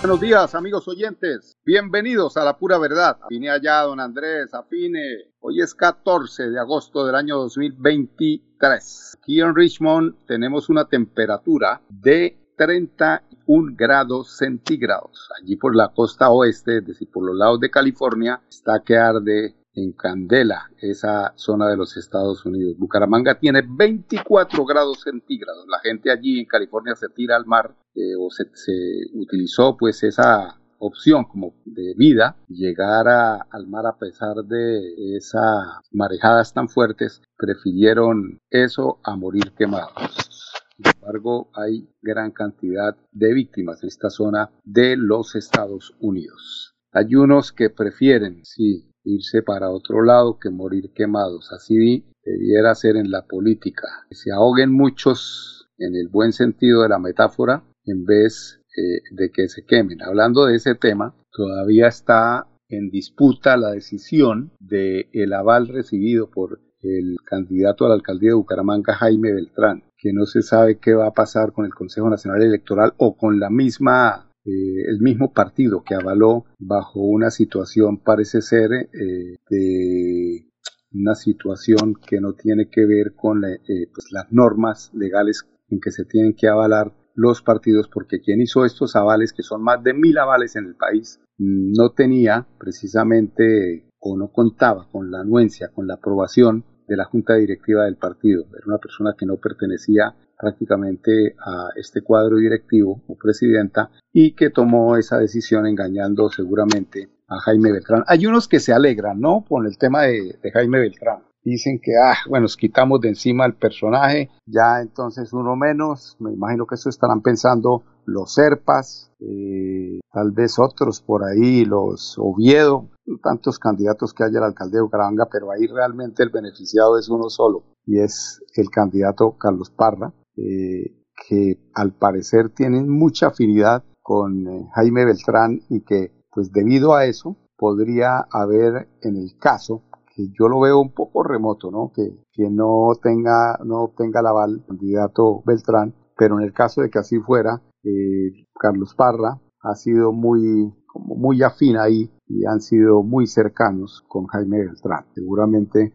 Buenos días, amigos oyentes. Bienvenidos a La Pura Verdad. Vine allá, don Andrés, afine. Hoy es 14 de agosto del año 2023. Aquí en Richmond tenemos una temperatura de 31 grados centígrados. Allí por la costa oeste, es decir, por los lados de California, está que arde en Candela, esa zona de los Estados Unidos. Bucaramanga tiene 24 grados centígrados. La gente allí en California se tira al mar eh, o se, utilizó pues esa opción como de vida, llegar al mar a pesar de esas marejadas tan fuertes, prefirieron eso a morir quemados. Sin embargo, hay gran cantidad de víctimas en esta zona de los Estados Unidos. Hay unos que prefieren, sí, irse para otro lado que morir quemados. Así debiera ser en la política. Que se ahoguen muchos en el buen sentido de la metáfora en vez eh, de que se quemen. Hablando de ese tema, todavía está en disputa la decisión de el aval recibido por el candidato a la alcaldía de Bucaramanga, Jaime Beltrán, que no se sabe qué va a pasar con el Consejo Nacional Electoral o con la misma eh, el mismo partido que avaló bajo una situación, parece ser, eh, de una situación que no tiene que ver con eh, pues, las normas legales en que se tienen que avalar los partidos, porque quien hizo estos avales, que son más de mil avales en el país, no tenía precisamente o no contaba con la anuencia, con la aprobación de la junta directiva del partido. Era una persona que no pertenecía prácticamente a este cuadro directivo o presidenta y que tomó esa decisión engañando seguramente a Jaime Beltrán. Hay unos que se alegran, ¿no? Con el tema de, Jaime Beltrán. Dicen que, ah, bueno, nos quitamos de encima el personaje, ya entonces uno menos. Me imagino que eso estarán pensando los Serpas, eh, tal vez otros por ahí, los Oviedo, tantos candidatos que hay al alcalde de Bucaramanga, pero ahí realmente el beneficiado es uno solo y es el candidato Carlos Parra, eh, que al parecer tienen mucha afinidad con eh, Jaime Beltrán y que pues debido a eso podría haber en el caso que yo lo veo un poco remoto, ¿no? Que, que no tenga no obtenga la aval candidato Beltrán, pero en el caso de que así fuera, eh, Carlos Parra ha sido muy como muy afín ahí y han sido muy cercanos con Jaime Beltrán. Seguramente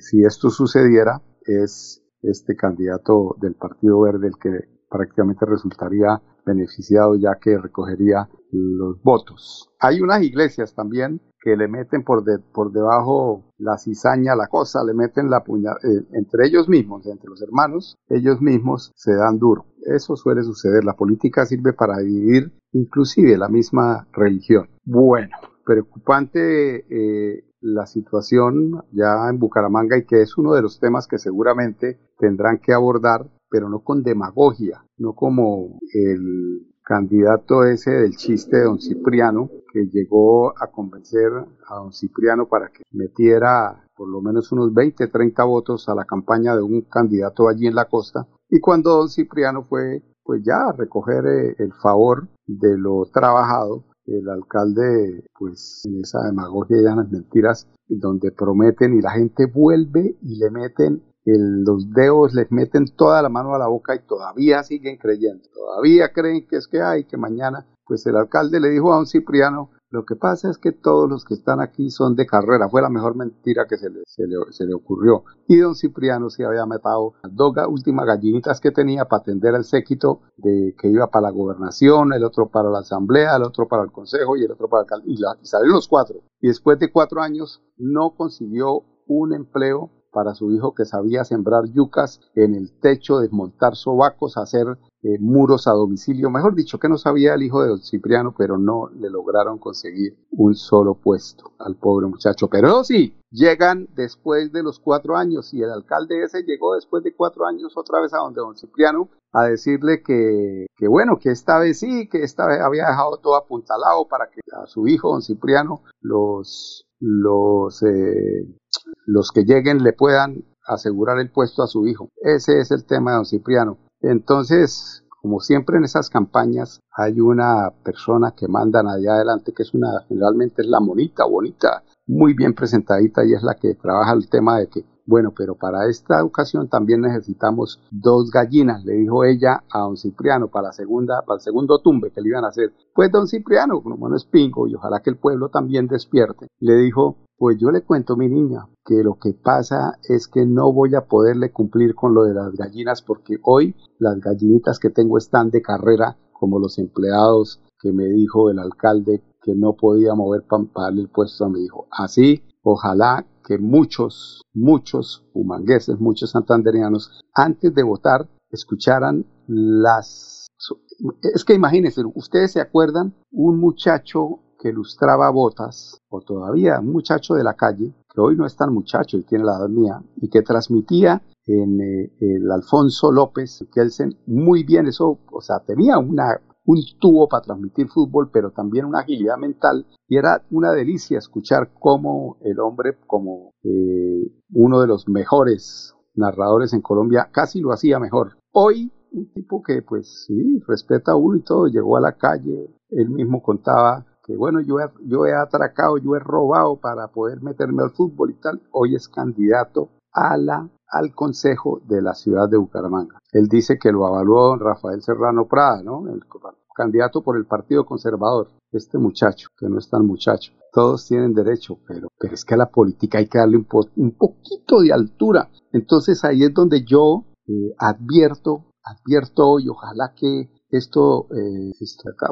si esto sucediera es este candidato del Partido Verde el que prácticamente resultaría beneficiado ya que recogería los votos. Hay unas iglesias también que le meten por, por debajo la cizaña, la cosa, le meten la puñalada, eh, entre ellos mismos, entre los hermanos, ellos mismos se dan duro. Eso suele suceder. La política sirve para dividir inclusive la misma religión. Bueno, preocupante eh, la situación ya en Bucaramanga y que es uno de los temas que seguramente tendrán que abordar, pero no con demagogia, no como el candidato ese del chiste de don Cipriano, que llegó a convencer a don Cipriano para que metiera por lo menos unos 20, 30 votos a la campaña de un candidato allí en la costa. Y cuando don Cipriano fue pues ya a recoger eh, el favor de lo trabajado, el alcalde, pues en esa demagogia y las mentiras, donde prometen y la gente vuelve y le meten los dedos, les meten toda la mano a la boca y todavía siguen creyendo, todavía creen que es que hay, que mañana, pues el alcalde le dijo a un Cipriano, lo que pasa es que todos los que están aquí son de carrera. Fue la mejor mentira que se le, ocurrió. Y don Cipriano se había matado las dos últimas gallinitas que tenía para atender al séquito de que iba para la gobernación, el otro para la asamblea, el otro para el consejo y el otro para el alcalde. Y, y salieron los cuatro. Y después de cuatro años no consiguió un empleo para su hijo que sabía sembrar yucas en el techo, desmontar sobacos, hacer eh, muros a domicilio. Mejor dicho, que no sabía el hijo de don Cipriano, pero no le lograron conseguir un solo puesto al pobre muchacho. Pero sí, llegan después de los cuatro años y el alcalde ese llegó después de cuatro años otra vez a donde don Cipriano a decirle que, que bueno, que esta vez sí, que esta vez había dejado todo apuntalado para que a su hijo don Cipriano los, los eh, los que lleguen le puedan asegurar el puesto a su hijo. Ese es el tema de don Cipriano. Entonces, como siempre en esas campañas, hay una persona que mandan allá adelante, que es una, generalmente es la monita, bonita, muy bien presentadita y es la que trabaja el tema de que Bueno, pero para esta ocasión también necesitamos dos gallinas, le dijo ella a don Cipriano para, la segunda, para el segundo tumbe que le iban a hacer. Pues don Cipriano, como no es pingo y ojalá que el pueblo también despierte, le dijo, pues yo le cuento, mi niña, que lo que pasa es que no voy a poderle cumplir con lo de las gallinas porque hoy las gallinitas que tengo están de carrera como los empleados que me dijo el alcalde que no podía mover para darle el puesto me dijo. Así, ojalá que muchos, muchos humangueses, muchos santanderianos, antes de votar, escucharan las... Es que imagínense, ustedes se acuerdan, un muchacho que lustraba botas, o todavía un muchacho de la calle, que hoy no es tan muchacho y tiene la edad mía, y que transmitía en eh, el Alfonso López Kelsen muy bien eso, o sea, tenía una, un tubo para transmitir fútbol, pero también una agilidad mental, y era una delicia escuchar cómo el hombre, como eh, uno de los mejores narradores en Colombia, casi lo hacía mejor. Hoy un tipo que pues sí, respeta a uno y todo, llegó a la calle, él mismo contaba que bueno, yo he, yo he atracado, yo he robado para poder meterme al fútbol y tal, hoy es candidato a la, al Consejo de la ciudad de Bucaramanga. Él dice que lo avaló don Rafael Serrano Prada, ¿no? El candidato por el Partido Conservador, este muchacho, que no es tan muchacho. Todos tienen derecho, pero, pero es que a la política hay que darle un, un poquito de altura. Entonces ahí es donde yo eh, advierto, advierto y ojalá que esto, eh,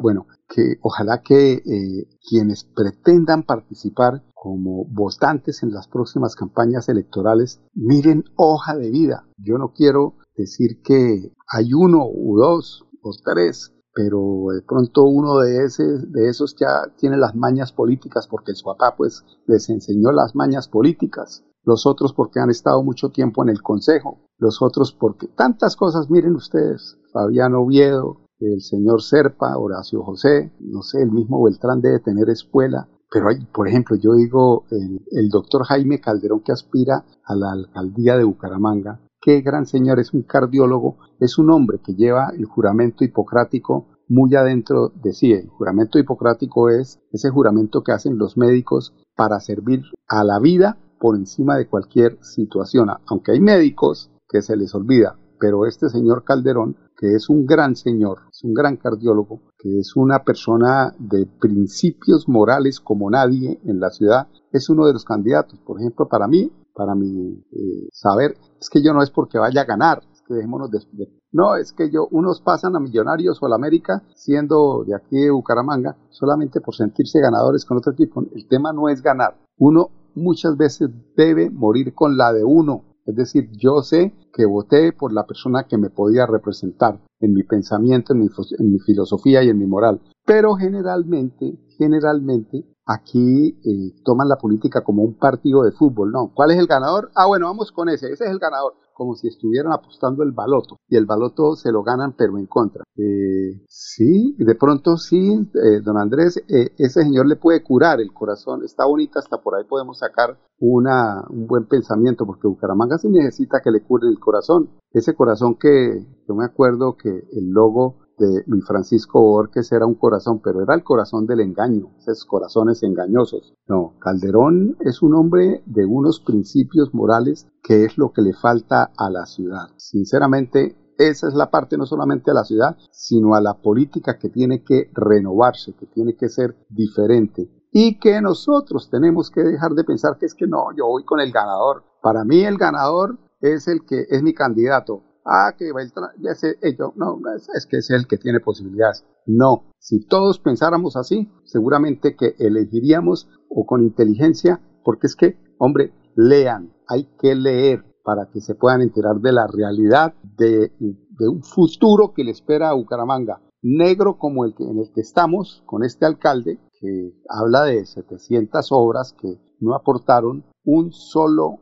bueno, que ojalá que eh, quienes pretendan participar como votantes en las próximas campañas electorales miren hoja de vida. Yo no quiero decir que hay uno o dos o tres, pero de pronto uno de, ese, de esos ya tiene las mañas políticas porque su papá pues les enseñó las mañas políticas. Los otros porque han estado mucho tiempo en el consejo, los otros porque tantas cosas, miren ustedes, Fabián Oviedo, el señor Serpa, Horacio José, no sé, el mismo Beltrán debe tener escuela, pero hay, por ejemplo, yo digo, el, doctor Jaime Calderón que aspira a la alcaldía de Bucaramanga, qué gran señor, es un cardiólogo, es un hombre que lleva el juramento hipocrático muy adentro de sí. El juramento hipocrático es ese juramento que hacen los médicos para servir a la vida por encima de cualquier situación, aunque hay médicos que se les olvida, pero este señor Calderón que es un gran señor, es un gran cardiólogo, que es una persona de principios morales como nadie en la ciudad, es uno de los candidatos. Por ejemplo, para mí, para mi eh, saber, es que yo no es porque vaya a ganar, es que dejémonos de, no, es que yo, unos pasan a Millonarios o a la América siendo de aquí de Bucaramanga solamente por sentirse ganadores con otro equipo. El tema no es ganar. Uno muchas veces debe morir con la de uno es decir, yo sé que voté por la persona que me podía representar en mi pensamiento, en mi, filosofía y en mi moral. Pero generalmente, generalmente, aquí eh, toman la política como un partido de fútbol, ¿no? ¿Cuál es el ganador? Ah, bueno, vamos con ese, ese es el ganador como si estuvieran apostando el baloto y el baloto se lo ganan pero en contra. Eh, sí, de pronto sí, eh, don Andrés, eh, ese señor le puede curar el corazón, está bonita, hasta por ahí podemos sacar una, un buen pensamiento porque Bucaramanga sí necesita que le cure el corazón. Ese corazón que yo me acuerdo que el logo de Luis Francisco Borges era un corazón, pero era el corazón del engaño, esos corazones engañosos. No, Calderón es un hombre de unos principios morales que es lo que le falta a la ciudad. Sinceramente, esa es la parte no solamente a la ciudad, sino a la política que tiene que renovarse, que tiene que ser diferente. Y que nosotros tenemos que dejar de pensar que es que no, yo voy con el ganador. Para mí el ganador es el que es mi candidato ah, que Beltrán, ya sé, ello, no, es, que es el que tiene posibilidades. No, si todos pensáramos así, seguramente que elegiríamos o con inteligencia, porque es que, hombre, lean, hay que leer para que se puedan enterar de la realidad de, de un futuro que le espera a Bucaramanga, negro como el que, en el que estamos con este alcalde, que habla de 700 obras que no aportaron un solo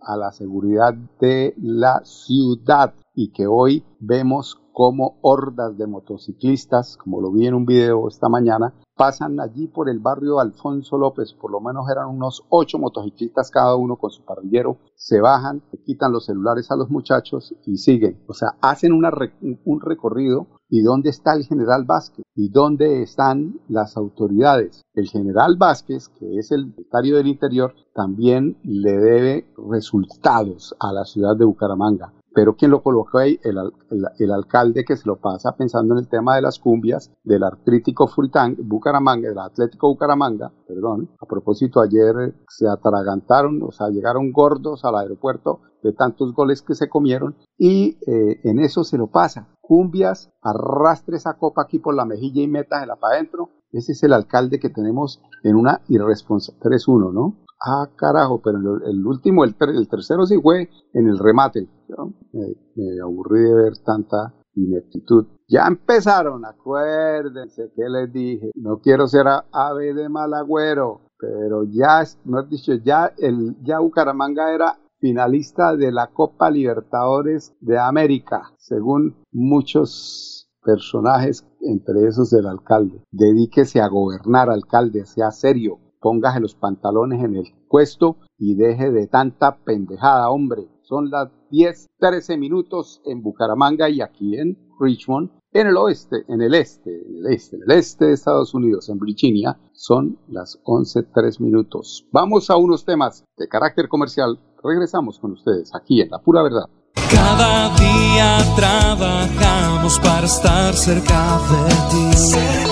a la seguridad de la ciudad y que hoy vemos cómo hordas de motociclistas, como lo vi en un video esta mañana, pasan allí por el barrio Alfonso López, por lo menos eran unos ocho motociclistas cada uno con su parrillero, se bajan, le quitan los celulares a los muchachos y siguen. O sea, hacen una, un recorrido. Y dónde está el general Vázquez y dónde están las autoridades. El general Vázquez, que es el secretario del Interior, también le debe resultados a la ciudad de Bucaramanga pero quien lo colocó ahí, el, el, alcalde que se lo pasa pensando en el tema de las cumbias, del artrítico Fruitán, Bucaramanga, del Atlético Bucaramanga, perdón, a propósito ayer se atragantaron, o sea, llegaron gordos al aeropuerto de tantos goles que se comieron y eh, en eso se lo pasa. Cumbias, arrastre esa copa aquí por la mejilla y métasela para adentro. Ese es el alcalde que tenemos en una irresponsabilidad 3-1, ¿no? Ah, carajo, pero el, último, el, tercero sí fue en el remate. me, aburrí de ver tanta ineptitud. Ya empezaron, acuérdense que les dije, no quiero ser ave de mal agüero, pero ya, no dicho, ya, el, ya Bucaramanga era finalista de la Copa Libertadores de América, según muchos personajes, entre esos el alcalde. Dedíquese a gobernar, alcalde, sea serio, póngase los pantalones en el puesto y deje de tanta pendejada, hombre. Son las 10, 13 minutos en Bucaramanga y aquí en Richmond, en el oeste, en el este, en el este, en el este de Estados Unidos, en Virginia, son las 11, 3 minutos. Vamos a unos temas de carácter comercial. Regresamos con ustedes aquí en La Pura Verdad. Cada día trabajamos para estar cerca de ti.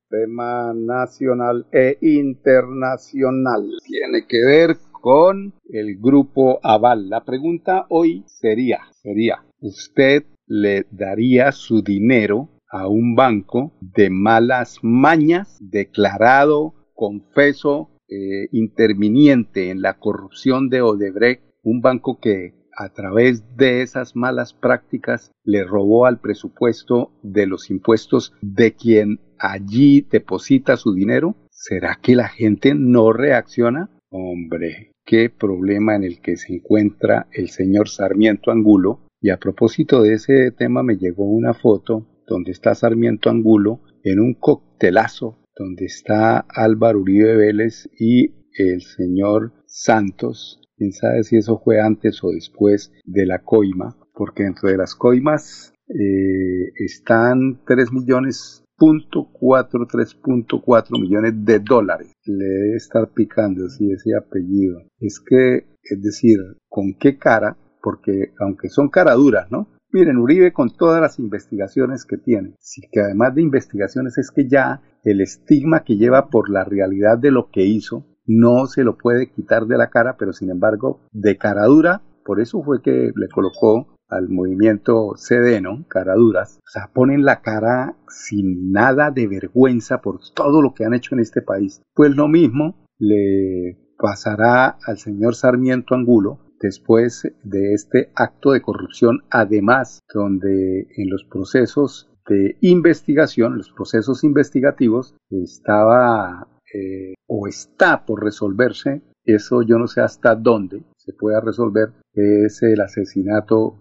tema nacional e internacional. Tiene que ver con el grupo Aval. La pregunta hoy sería, sería, ¿usted le daría su dinero a un banco de malas mañas, declarado, confeso, eh, interviniente en la corrupción de Odebrecht, un banco que a través de esas malas prácticas le robó al presupuesto de los impuestos de quien allí deposita su dinero? ¿Será que la gente no reacciona? Hombre, qué problema en el que se encuentra el señor Sarmiento Angulo. Y a propósito de ese tema me llegó una foto donde está Sarmiento Angulo en un coctelazo donde está Álvaro Uribe Vélez y el señor Santos. Quién sabe si eso fue antes o después de la coima, porque dentro de las coimas eh, están 3 millones 3.4 millones de dólares. Le debe estar picando así ese apellido. Es que, es decir, ¿con qué cara? Porque aunque son caraduras, ¿no? Miren, Uribe con todas las investigaciones que tiene, sí que además de investigaciones es que ya el estigma que lleva por la realidad de lo que hizo no se lo puede quitar de la cara, pero sin embargo, de cara dura, por eso fue que le colocó al movimiento Sedeno, cara duras, o sea, ponen la cara sin nada de vergüenza por todo lo que han hecho en este país. Pues lo mismo le pasará al señor Sarmiento Angulo después de este acto de corrupción, además donde en los procesos de investigación, los procesos investigativos, estaba eh, o está por resolverse, eso yo no sé hasta dónde se pueda resolver, es el asesinato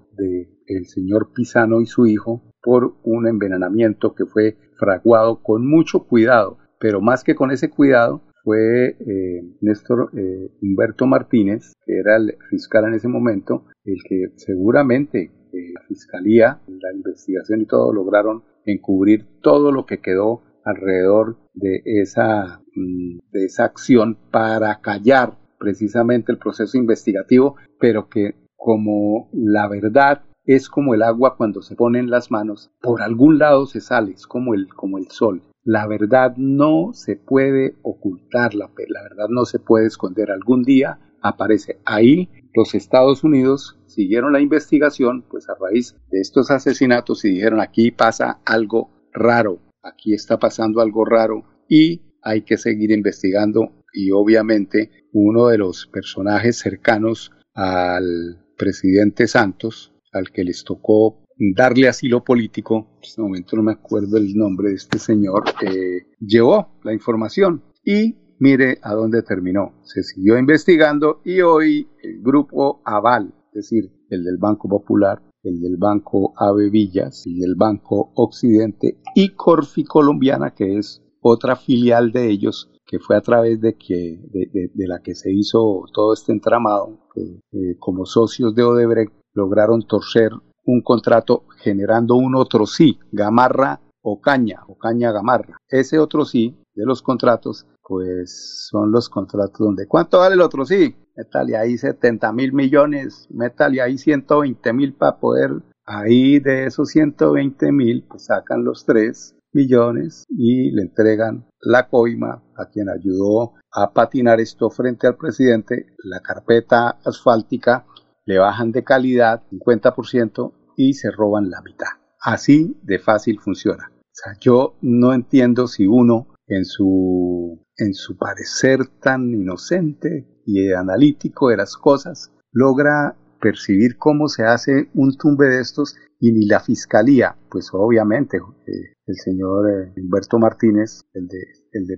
el señor Pisano y su hijo por un envenenamiento que fue fraguado con mucho cuidado, pero más que con ese cuidado, fue eh, Néstor eh, Humberto Martínez, que era el fiscal en ese momento, el que seguramente eh, la fiscalía, la investigación y todo lograron encubrir todo lo que quedó alrededor de esa, mm, de esa acción para callar precisamente el proceso investigativo, pero que como la verdad es como el agua cuando se pone en las manos, por algún lado se sale, es como el, como el sol. La verdad no se puede ocultar, la, la verdad no se puede esconder. Algún día aparece ahí. Los Estados Unidos siguieron la investigación, pues a raíz de estos asesinatos y dijeron aquí pasa algo raro, aquí está pasando algo raro y hay que seguir investigando y obviamente uno de los personajes cercanos al presidente Santos, al que les tocó darle asilo político, en este momento no me acuerdo el nombre de este señor, eh, llevó la información y mire a dónde terminó. Se siguió investigando y hoy el grupo Aval, es decir, el del Banco Popular, el del Banco Ave Villas el Banco Occidente y Corfi Colombiana, que es otra filial de ellos, que fue a través de, que, de, la que se hizo todo este entramado, que eh, como socios de Odebrecht lograron torcer un contrato generando un otro sí, Gamarra o Caña, o Caña Gamarra. Ese otro sí de los contratos, pues son los contratos donde, ¿cuánto vale el otro sí? Métale ahí 70 mil millones, métale ahí 120 mil para poder, ahí de esos 120 mil, pues sacan los tres millones y le entregan la coima a quien ayudó a patinar esto frente al presidente, la carpeta asfáltica le bajan de calidad 50% y se roban la mitad. Así de fácil funciona. O sea, yo no entiendo si uno en su, en su parecer tan inocente y analítico de las cosas logra percibir cómo se hace un tumbe de estos y ni la fiscalía, pues obviamente eh, el señor eh, Humberto Martínez, el de el, de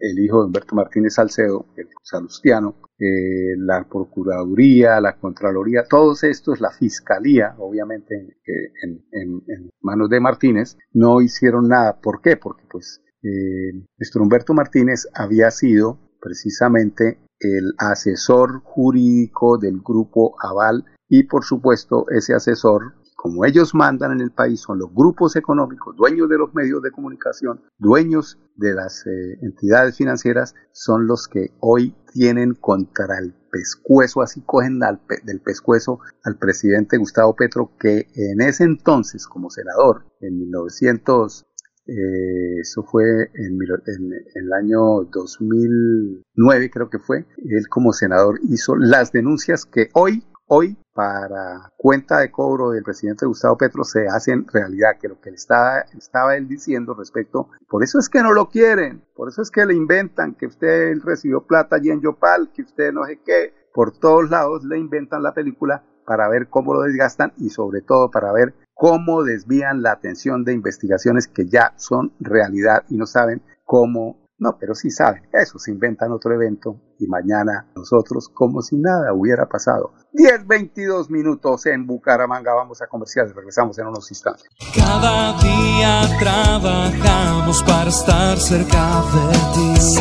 el, hijo de Humberto Martínez Salcedo, el salustiano, eh, la Procuraduría, la Contraloría, todos estos, la Fiscalía, obviamente en, en, manos de Martínez, no hicieron nada. ¿Por qué? Porque pues eh, nuestro Humberto Martínez había sido precisamente el asesor jurídico del grupo Aval y por supuesto ese asesor como ellos mandan en el país, son los grupos económicos, dueños de los medios de comunicación, dueños de las eh, entidades financieras, son los que hoy tienen contra el pescuezo, así cogen del pescuezo al presidente Gustavo Petro, que en ese entonces, como senador, en 1900, eh, eso fue en, en, el año 2009, creo que fue, él como senador hizo las denuncias que hoy hoy para cuenta de cobro del presidente Gustavo Petro se hacen realidad, que lo que estaba, estaba él diciendo respecto, por eso es que no lo quieren, por eso es que le inventan que usted recibió plata allí en Yopal, que usted no sé qué, por todos lados le inventan la película para ver cómo lo desgastan y sobre todo para ver cómo desvían la atención de investigaciones que ya son realidad y no saben cómo no, pero sí saben, eso se inventan otro evento y mañana nosotros como si nada hubiera pasado. 10, 22 minutos en Bucaramanga, vamos a comerciales, regresamos en unos instantes. Cada día trabajamos para estar cerca de ti.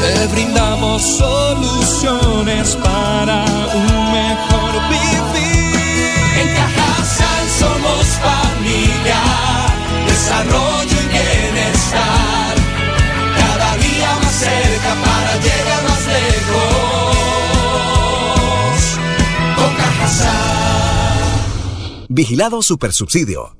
Te brindamos soluciones para un mejor En Cajasal somos familia, desarrollo y bienestar cerca para llegar más lejos. Con Vigilado Supersubsidio.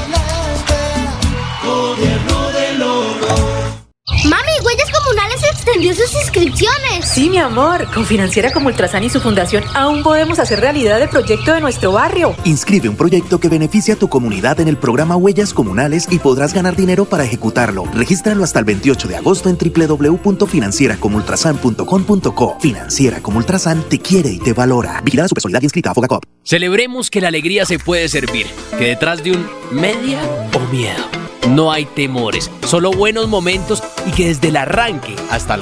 Extendió sus inscripciones. Sí, mi amor. Con Financiera como Ultrasan y su fundación aún podemos hacer realidad el proyecto de nuestro barrio. Inscribe un proyecto que beneficia a tu comunidad en el programa Huellas Comunales y podrás ganar dinero para ejecutarlo. Regístralo hasta el 28 de agosto en www.financieracomultrasan.com.co. Financiera como Ultrasan te quiere y te valora. Vigilada su personalidad inscrita a Fogacop. Celebremos que la alegría se puede servir, que detrás de un media o miedo no hay temores, solo buenos momentos y que desde el arranque hasta el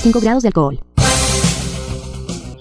35 grados de alcohol.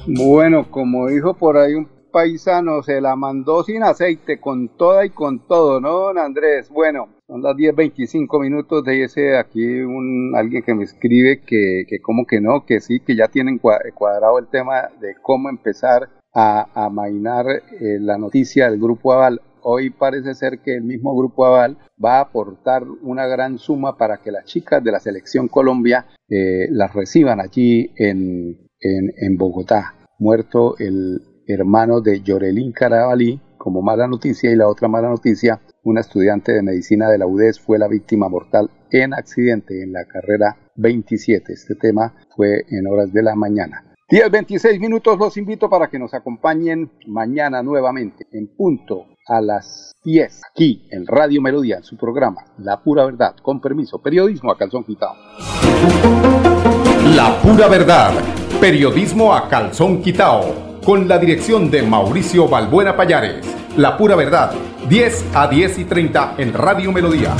Bueno, como dijo por ahí un paisano, se la mandó sin aceite, con toda y con todo, ¿no, don Andrés? Bueno, son las 10.25 minutos de ese aquí un alguien que me escribe que, que como que no, que sí, que ya tienen cuadrado el tema de cómo empezar a, a mainar eh, la noticia del Grupo Aval. Hoy parece ser que el mismo Grupo Aval va a aportar una gran suma para que las chicas de la selección Colombia eh, las reciban allí en, en, en Bogotá. Muerto el hermano de Yorelín Carabalí, como mala noticia, y la otra mala noticia, una estudiante de medicina de la UDES fue la víctima mortal en accidente en la carrera 27. Este tema fue en horas de la mañana. 10, 26 minutos los invito para que nos acompañen mañana nuevamente en punto a las 10 aquí en Radio Melodía en su programa La Pura Verdad. Con permiso, periodismo a calzón quitado. La Pura Verdad, periodismo a calzón quitado con la dirección de Mauricio Balbuena Payares. La pura verdad, 10 a 10 y 30 en Radio Melodía.